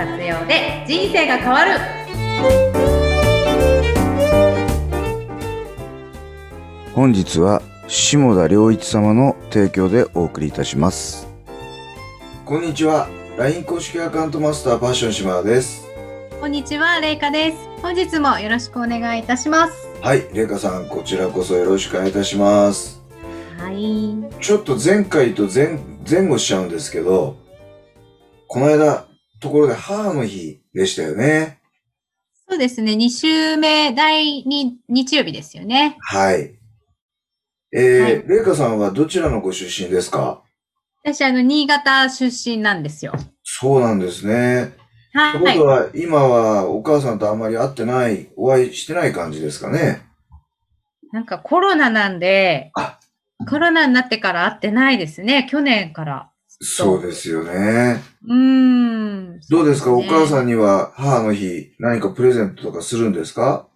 活用で人生が変わる本日は下田良一様の提供でお送りいたしますこんにちは LINE 公式アカウントマスターパッション島田ですこんにちは、れいかです。本日もよろしくお願いいたします。はいれいかさんこちらこそよろしくお願いいたしますはい。ちょっと前回と前前後しちゃうんですけどこの間ところで母の日でしたよねそうですね、2週目、第2日曜日ですよね。はいえーはいさんはどちらのご出身ですか？私、あの、新潟出身なんですよ。そうなんですね。はってことい。は、今はお母さんとあんまり会ってない、お会いしてない感じですかね？なんかコロナなんであ、コロナになってから会ってないですね、去年から。そうですよね。うーん。どうですか、お母ん。さんには母の日何かプレゼントとかするんですか？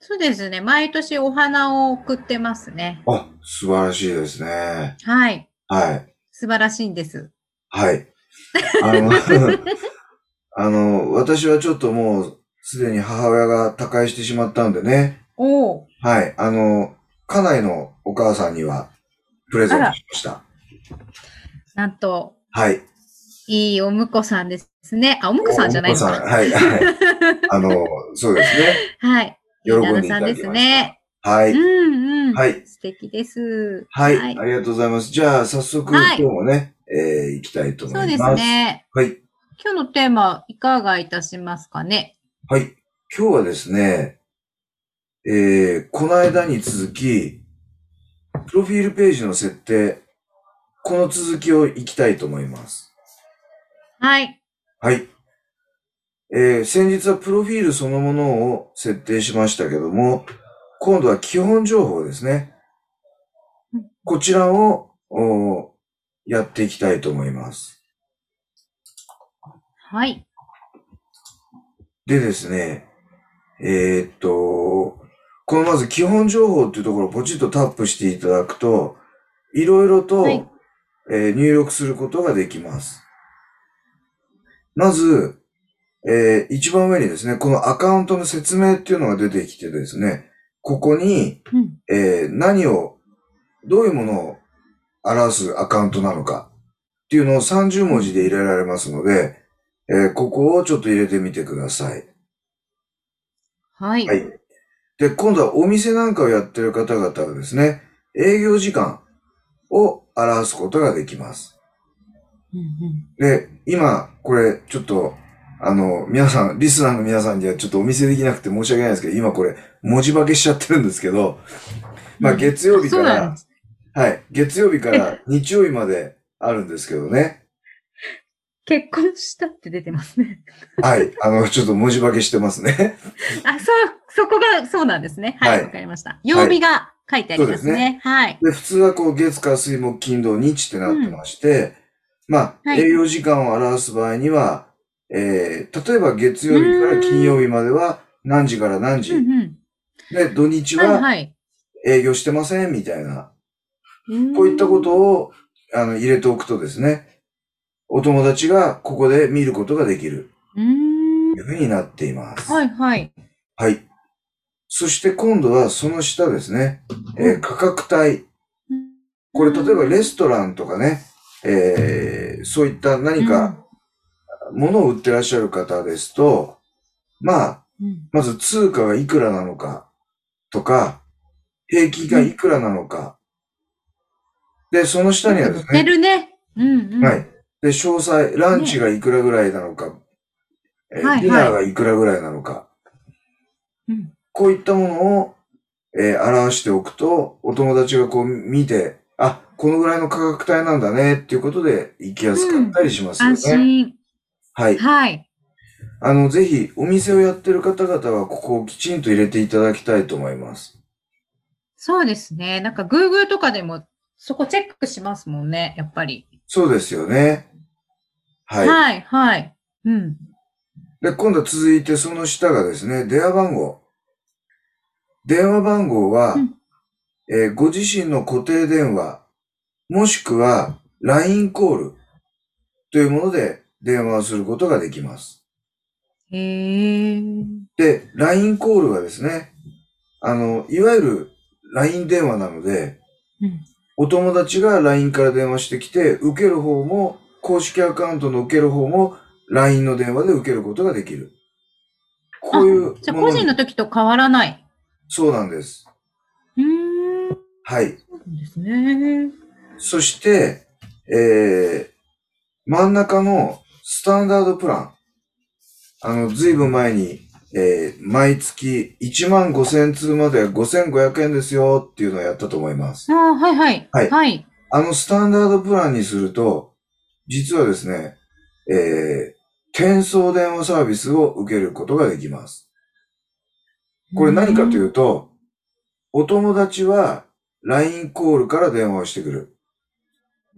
そうですね、毎年お花を送ってますね。あ、素晴らしいですね。はい。はい。素晴らしいんです。はい。あの、あの、私はちょっともう、すでに母親が他界してしまったんでね。おお。はい。あの、家内のお母さんには、プレゼントしました。なんと、はい。いいお婿さんですね。あ、お婿さんじゃないのか。お婿さんはい、はい。あの、そうですね。はい。喜んでいただきました。ね。はい。うんうん。はい。素敵です。はい、はいありがとうございます。じゃあ、早速、はい今日もね、えー、行きたいと思そうでいます。すね。はい。今日のテーマ、いかがいたしますかね。はい。今日はですね、えー、この間に続き、プロフィールページの設定、この続きを行きたいと思います。はい。はい。えー、先日はプロフィールそのものを設定しましたけども、今度は基本情報ですねうん。こちらを、おやっていきたいと思います。はい。でですね、えーっと、このまず基本情報っていうところをポチッとタップしていただくと、いろいろと、はいえー入力することができます。まず、えー一番上にですね、このアカウントの説明っていうのが出てきてですね、ここに、うん。えー何を、どういうものを表すアカウントなのかっていうのを30文字で入れられますので、えーここをちょっと入れてみてください。はい。はい。で、今度はお店なんかをやってる方々はですね、営業時間を表すことができます。うんうんで、今、これ、ちょっと、あの、皆さん、リスナーの皆さんにはちょっとお見せできなくて申し訳ないですけど、今これ、文字化けしちゃってるんですけど、まあ、うん月曜日から。はい、月曜日から日曜日まであるんですけどね。結婚したって出てますね。はい、あの、ちょっと文字化けしてますね。あ、そう、そこがそうなんですね。は、はいいわ、かりました。曜日が書いてありますそうですね。はい。で、普通はこう、月火水木金土日ってなってまして、まあ、はい営業時間を表す場合には、えー、例えば月曜日から金曜日までは何時から何時、うんうん。で、土日は。営業してませんみたいな、うんこういったことをあの入れておくとですね、お友達がここで見ることができるいうふうになっています。はいはい。はい。そして今度はその下ですね、えー価格帯。これ例えばレストランとかね、えーそういった何か物を売ってらっしゃる方ですと、まあ、うん、まず通貨がいくらなのかとか、平均がいくらなのか。で、その下にはです出ね、るね。うんうん。はい。で、詳細、ランチがいくらぐらいなのか、えーはいはいディナーがいくらぐらいなのか、うんこういったものを、えー表しておくと、お友達がこう見て、あ、このぐらいの価格帯なんだねっていうことで行きやすかったりしますよね。安心。はい。はい。あの、ぜひ、お店をやってる方々は、ここをきちんと入れていただきたいと思います。そうですね。なんか Google とかでもそこチェックしますもんね、やっぱり。そうですよね。はい。はい、はい。うん。で、今度は続いてその下がですね、電話番号。電話番号は、うんえーご自身の固定電話、もしくは LINE コールというもので電話をすることができます。へえ。で、LINE コールはですね、あの、いわゆる LINE 電話なので、うんお友達が LINE から電話してきて、受ける方も、公式アカウントの受ける方も、LINE の電話で受けることができる。こういうじゃあ、もの個人の時と変わらない。そうなんです。うーん。そはい。うなんですね。そして、えー、真ん中のスタンダードプラン。あの、ずいぶん前に、えー、毎月1万5000通までは5500円ですよっていうのをやったと思います。ああ、はいはい。はいはい。あのスタンダードプランにすると、実はですね、えー、転送電話サービスを受けることができます。これ何かというと、お友達は LINE コールから電話をしてくる。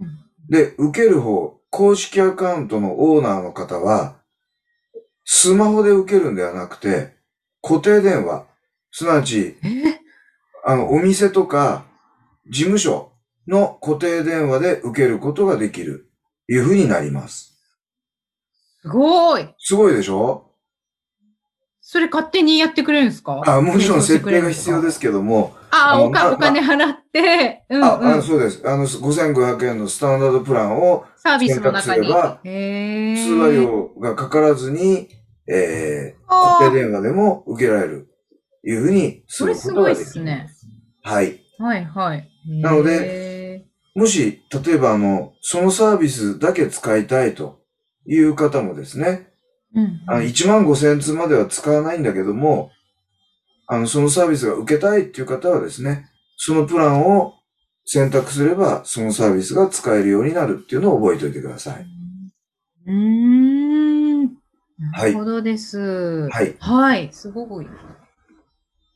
うんで、受ける方、公式アカウントのオーナーの方は、スマホで受けるんではなくて、固定電話、すなわち、え？あの、お店とか、事務所の固定電話で受けることができる、いうふうになります。すごい。すごいでしょ？それ勝手にやってくれるんですか？あ、もちろん設定が必要ですすけども、あおお金払って、うんあ、あのうん。そうです。あの、5500円のスタンダードプランをサービスの中に。通話料がかからずに、えー、固定電話でも受けられる、いうふうにすそるれすごいことができる。っすね。はい。はいはい。なのでで、もし、例えばあの、そのサービスだけ使いたいという方もですね、うんあの、1万5千通までは使わないんだけども、あの、そのサービスが受けたいっていう方はですね、そのプランを選択すれば、そのサービスが使えるようになるっていうのを覚えておいてください。うーん。なはいるほどです。はい。はい。すごい。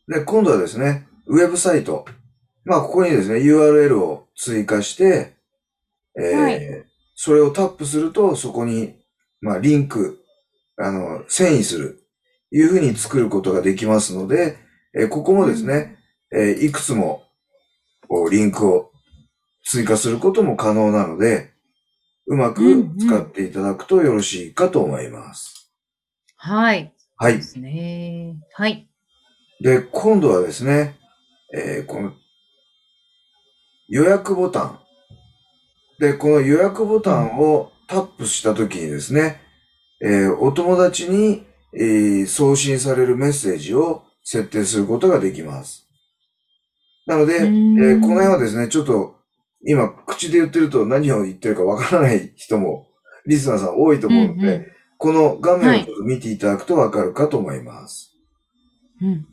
で、今度はですね、ウェブサイト。まあ、ここにですね、URL を追加して、えーはいそれをタップすると、そこに、まあ、リンク、あの、遷移する、いうふうに作ることができますので、えーここもですね、えーいくつも、リンクを追加することも可能なので、うまくうんうん使っていただくとよろしいかと思います。はい。はいで。すね。はい。で、今度はですね、えーこの予約ボタン。で、この予約ボタンをタップしたときにですね、えーお友達に、えー送信されるメッセージを設定することができます。なので、えうーこの辺はですね、ちょっと今口で言ってると何を言ってるかわからない人も、リスナーさん多いと思うので、うんうんこの画面を見ていただくとわかるかと思います。うんうん。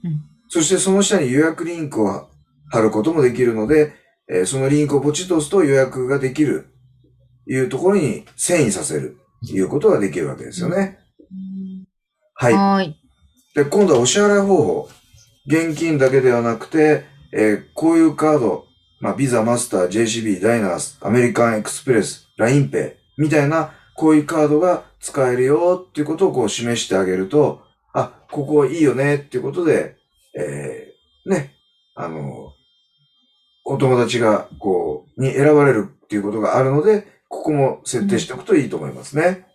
そしてその下に予約リンクを貼ることもできるので、えーそのリンクをポチッと押すと予約ができる、いうところに遷移させる、いうことができるわけですよね。はい。はい。で、今度はお支払い方法。現金だけではなくて、えーこういうカード、まあ、ビザ、マスター、JCB、ダイナース、アメリカンエクスプレス、LINEPay みたいな、こういうカードが使えるよっていうことをこう示してあげると、あ、ここいいよねっていうことで、えーね、あの、お友達が、こう、に選ばれるっていうことがあるので、ここも設定しておくといいと思いますね。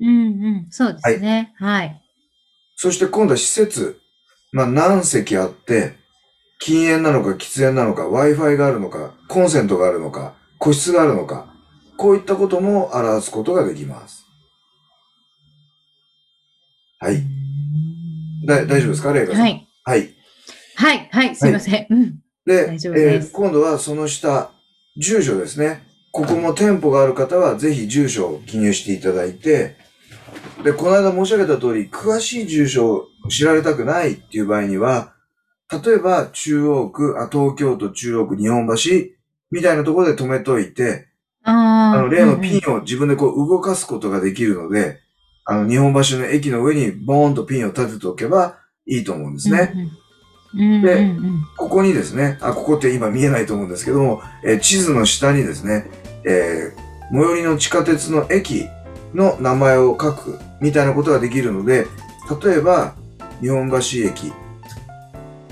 うんうん。そうですね。はい。そして今度は施設。まあ何席あって、禁煙なのか喫煙なのか、Wi-Fi があるのか、コンセントがあるのか、個室があるのか、こういったことも表すことができます。はい。だ大丈夫ですか？レイカさん。はい。はい。はい。はい。すいません。うん。で、ですえー今度はその下、住所ですね。ここも店舗がある方は、ぜひ住所を記入していただいて、で、この間申し上げた通り、詳しい住所を知られたくないっていう場合には、例えば、中央区、あ、東京都中央区日本橋、みたいなところで止めといて、あの、例のピンを自分でこう動かすことができるので、あの、日本橋の駅の上にボーンとピンを立てておけばいいと思うんですね。。うんうん。でここにですね、あ、ここって今見えないと思うんですけども、えー地図の下にですね、えー最寄りの地下鉄の駅の名前を書くみたいなことができるので、例えば、日本橋駅、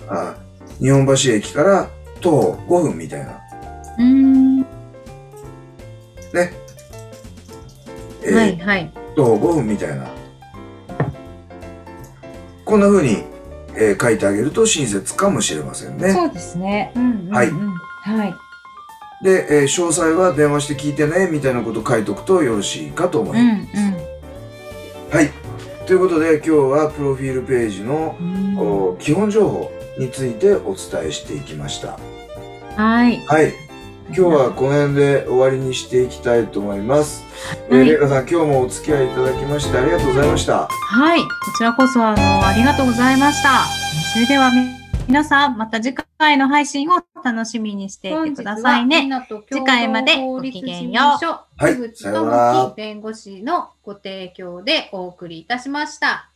あ、日本橋駅から徒歩5分みたいな。うん。えーはいはい。徒歩5分みたいな。こんな風に、えー書いてあげると親切かもしれませんね。そうですね。うんうんうん、はいはい。で、えー詳細は電話して聞いてね、みたいなこと書いとくとよろしいかと思います。はい。ということで、今日はプロフィールページの、うん。お基本情報についてお伝えしていきました。はい。はい。今日はこの辺で終わりにしていきたいと思います。えー、はいレイカさん、今日もお付き合いいただきましてありがとうございました。はい。こちらこそ、あの、ありがとうございました。それでは、み皆さん、また次回の配信を楽しみにしていてくださいね。次回までごきげんようはい口さようなら智樹弁護士のご提供でお送りいたしました。